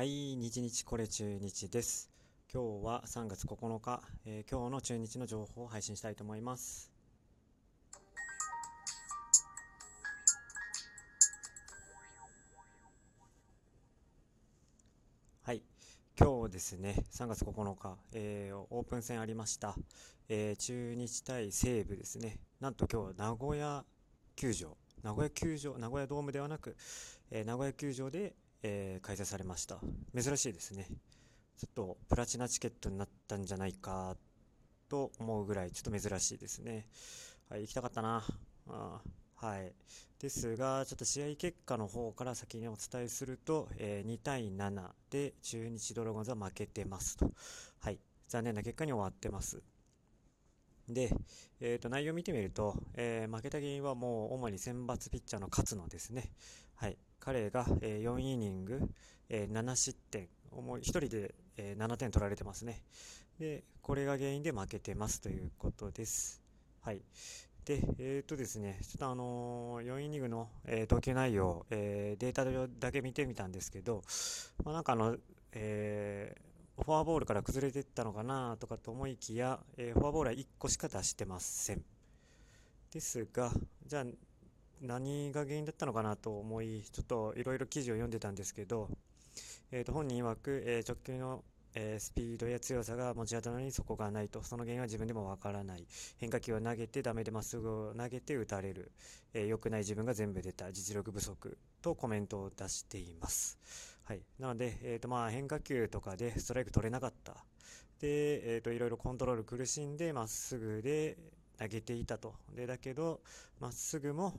はい、日日これ中日です。今日は3月9日、えー今日の中日の情報を配信したいと思います。はい、今日ですね、3月9日、えーオープン戦ありました。えー中日対西武ですね。なんと今日名古屋球場、名古屋球場、名古屋ドームではなく、えー名古屋球場で、えー開催されました。珍しいですね。ちょっとプラチナチケットになったんじゃないかと思うぐらいちょっと珍しいですね。はい、行きたかったな。あはい。ですが、ちょっと試合結果の方から先にお伝えすると、えー2対7で中日ドラゴンズは負けてますと。はい。残念な結果に終わってます。で、えー、と内容を見てみると、えー負けた原因はもう主に選抜ピッチャーの勝野ですね。はい、彼が、えー4イニング、えー7失点、1人で、えー7点取られてますね。で、これが原因で負けてますということです。はい。で、えっ、とですね、ちょっとあのー4イニングの、えー投球内容、えーデータだけ見てみたんですけど、まあ、なんかあの、えーフォアボールから崩れていったのかなとかと思いきや、えーフォアボールは1個しか出してません。ですが、じゃあ何が原因だったのかなと思い、ちょっといろいろ記事を読んでたんですけど、えーと本人曰く、えー直球の、えースピードや強さが持ち味なのにそこがないと、その原因は自分でもわからない。変化球を投げてダメでまっすぐを投げて打たれる。えー良くない自分が全部出た。実力不足とコメントを出しています。はい。なので、えーとまあ変化球とかでストライク取れなかった。で、えーといろいろコントロール苦しんでまっすぐで投げていたと。で、だけど、まっすぐも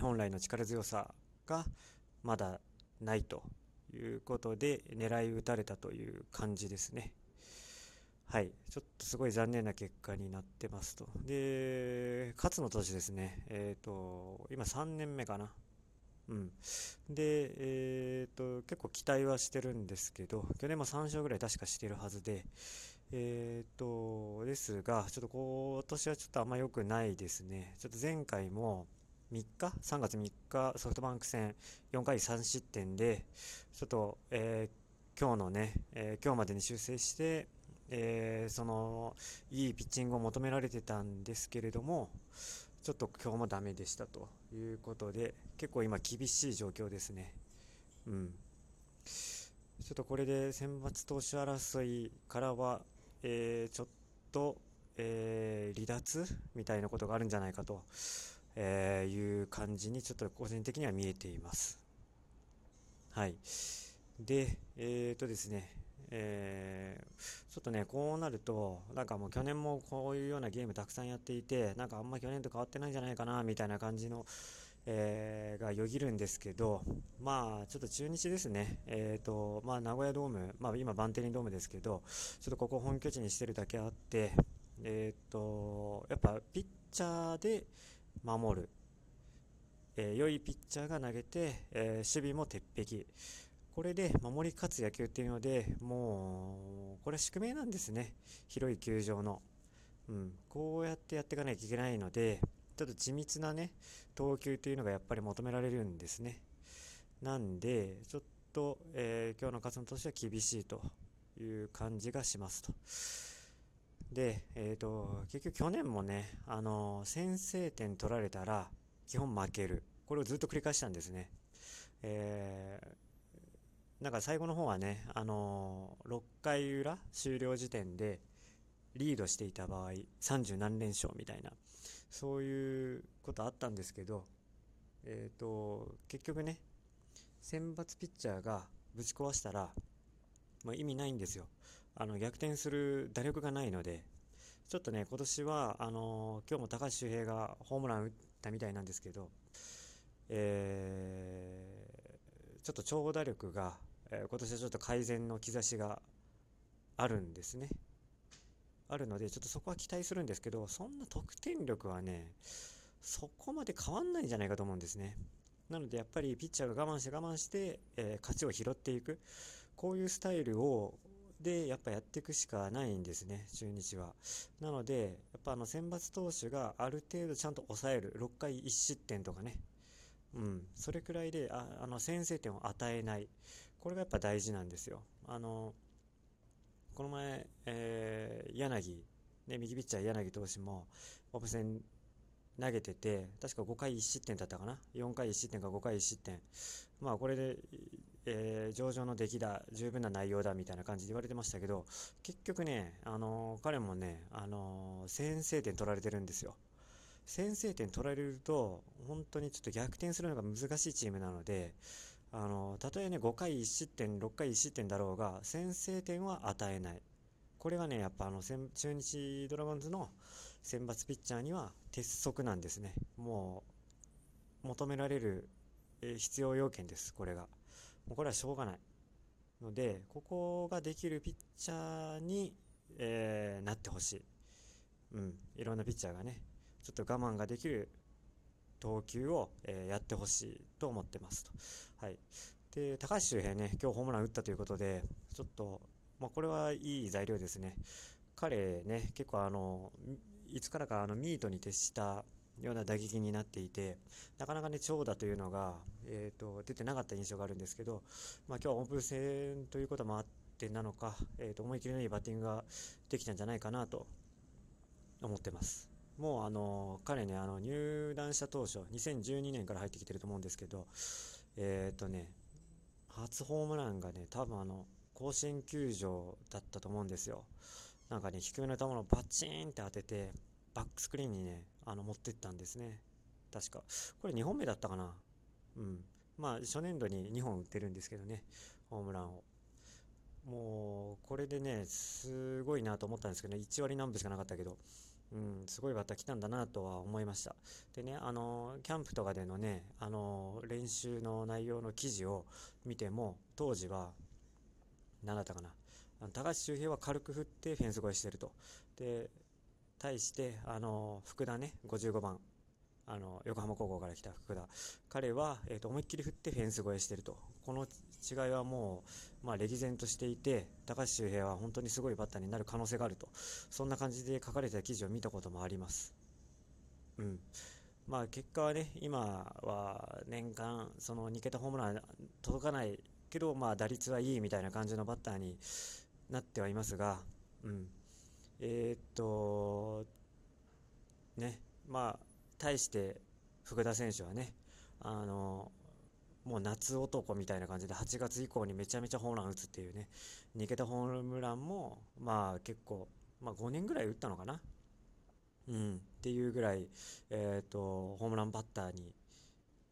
本来の力強さがまだないということで狙い撃たれたという感じですね。はい、ちょっとすごい残念な結果になってますと。で、勝野投手ですね、えっ、と、今3年目かな。うん。で、えっ、と、結構期待はしてるんですけど、去年も3勝ぐらい確かしてるはずで、えっ、と、ですが、ちょっと今年はちょっとあんま良くないですね。ちょっと前回も3日 ?3 月3日ソフトバンク戦4回3失点で、ちょっと、えー今日のね、えー今日までに修正して、えーそのいいピッチングを求められてたんですけれども、ちょっと今日もダメでしたということで、結構今厳しい状況ですね。うん。ちょっとこれで選抜投手争いからは、えーちょっと、えー離脱みたいなことがあるんじゃないかと、えーいう感じにちょっと個人的には見えています。はい。で、えーとですね、えーちょっとね、こうなると、なんかもう去年もこういうようなゲームたくさんやっていて、なんかあんま去年と変わってないんじゃないかな、みたいな感じの、えーがよぎるんですけど、まあ、ちょっと中日ですね、えーと、まあ、名古屋ドーム、まあ、今、バンテリンドームですけど、ちょっとここ本拠地にしてるだけあって、えーと、やっぱピッチャーで守る、えー良いピッチャーが投げて、えー守備も鉄壁。これで守り勝つ野球っていうので、もう、これは宿命なんですね。広い球場の。うん。こうやってやっていかなきゃいけないので、ちょっと緻密なね、投球というのがやっぱり求められるんですね。なんで、ちょっと、えー今日の勝野としては厳しいという感じがしますと。で、えっ、と、結局去年もね、あの先制点取られたら、基本負ける。これをずっと繰り返したんですね。えーなんか最後の方はね、あのー6回裏終了時点でリードしていた場合、30何連勝みたいな、そういうことあったんですけど、えっ、と、結局ね、選抜ピッチャーがぶち壊したら、もう意味ないんですよ。あの、逆転する打力がないので、ちょっとね、今年は、あのー今日も高橋周平がホームラン打ったみたいなんですけど、えーちょっと長打力が、えー今年はちょっと改善の兆しがあるんですね。あるので、ちょっとそこは期待するんですけど、そんな得点力はね、そこまで変わんないんじゃないかと思うんですね。なので、やっぱりピッチャーが我慢して我慢して、えー勝ちを拾っていく。こういうスタイルを、で、やっぱやっていくしかないんですね、中日は。なので、やっぱあの選抜投手がある程度ちゃんと抑える。6回1失点とかね。うん、それくらいでああの先制点を与えない、これがやっぱ大事なんですよ。あのこの前、えー、柳、ね、右ピッチャー柳投手もオープン戦投げてて、確か5回1失点だったかな？4回1失点か5回1失点。まあこれで、えー、上々の出来だ、十分な内容だみたいな感じで言われてましたけど、結局ね、あのー、彼もね、あのー、先制点取られてるんですよ。先制点取られると、本当にちょっと逆転するのが難しいチームなので、あのたとえね、5回1失点、6回1失点だろうが、先制点は与えない。これがね、やっぱあの、中日ドラゴンズの選抜ピッチャーには鉄則なんですね。もう、求められる、え、必要要件です、これが。もうこれはしょうがない。ので、ここができるピッチャーに、えー、なってほしい。うん、いろんなピッチャーがね、ちょっと我慢ができる投球を、えー、やってほしいと思ってますと。はい。で、高橋周平ね、今日ホームラン打ったということで、ちょっと、まあ、これはいい材料ですね。彼ね、結構あの、いつからかあのミートに徹したような打撃になっていて、なかなかね、長打というのが、えっ、ー、と、出てなかった印象があるんですけど、まあ今日はオープン戦ということもあってなのか、えっ、ー、と、思い切りのいいバッティングができたんじゃないかなと思ってます。もうあの彼ねあの入団した当初2012年から入ってきてると思うんですけどえっ、ー、とね初ホームランがね多分あの甲子園球場だったと思うんですよなんかね低めの球をバチーンって当ててバックスクリーンにねあの持ってったんですね。確か。これ2本目だったかな？うん。まあ初年度に2本打ってるんですけどね。ホームランを。もうこれでねすごいなと思ったんですけど、ね、1割何分しかなかったけど。うん、すごいバッター来たんだなとは思いました。でね、あの、キャンプとかでのね、あの、練習の内容の記事を見ても、当時は、何だったかな。高橋周平は軽く振ってフェンス越えしてると。で、対して、あの、福田ね、55番。あの、横浜高校から来た福田。彼は、えっ、ー、と、思いっきり振ってフェンス越えしてると。この違いはもう、まあ、歴然としていて、高橋周平は本当にすごいバッターになる可能性があると。そんな感じで書かれた記事を見たこともあります。うん。まあ、結果はね、今は年間、その2桁ホームラン届かないけど、まあ、打率はいいみたいな感じのバッターになってはいますが、うん。えー、っと、ね、まあ、対して福田選手はね、あの、もう夏男みたいな感じで8月以降にめちゃめちゃホームラン打つっていうね、2桁ホームランも、まあ結構、まあ5年ぐらい打ったのかなうん、っていうぐらい、えっ、ー、と、ホームランバッターに、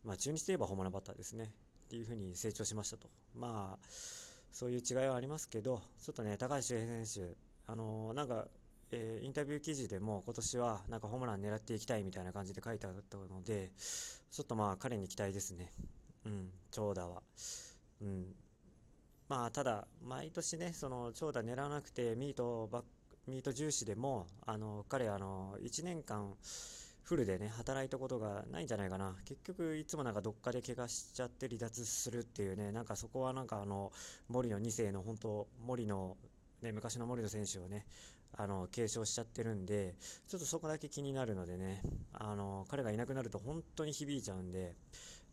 まあ中日といえばホームランバッターですね、っていうふうに成長しましたと。まあ、そういう違いはありますけど、ちょっとね、高橋周平選手、あのー、なんか、えー、インタビュー記事でも今年はなんかホームラン狙っていきたいみたいな感じで書いてあったので、ちょっとまあ彼に期待ですね。うん、長打は。うん。まあ、ただ、毎年ね、その長打狙わなくて、ミートばミート重視でも、あの、彼、あの、1年間、フルでね、働いたことがないんじゃないかな。結局、いつもなんかどっかで怪我しちゃって離脱するっていうね、なんかそこはなんかあの、森の2世の本当、森の、ね、昔の森の選手をね、あの、継承しちゃってるんで、ちょっとそこだけ気になるのでね、あの、彼がいなくなると本当に響いちゃうんで、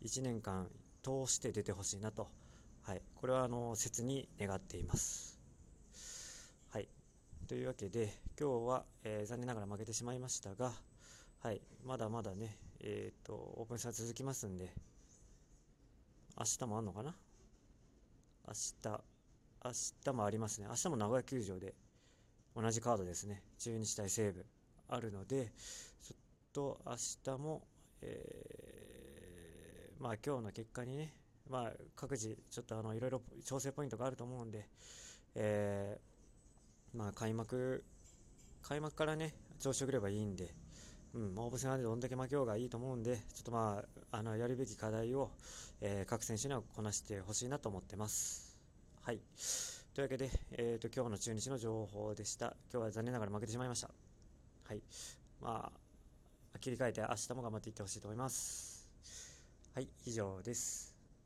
1年間通して出てほしいなと、はい、これはあの切に願っています。はい、というわけで今日は、えー、残念ながら負けてしまいましたが、はい、まだまだね、えーと、オープン戦続きますんで明日もあんのかな？明日。明日もありますね。明日も名古屋球場で同じカードですね。中日対西武。あるのでちょっと明日も、えーまあ今日の結果にね、まあ各自ちょっとあのいろいろ調整ポイントがあると思うんで、えー、まあ開幕、開幕からね、調子よければいいんで、うん、オープン戦でどんだけ負けようがいいと思うんで、ちょっとまあ、あの、やるべき課題を、えー、各選手にはこなしてほしいなと思ってます。はい。というわけで、えっ、ー、と、今日の中日の情報でした。今日は残念ながら負けてしまいました。はい。まあ、切り替えて明日も頑張っていってほしいと思います。はい、以上です。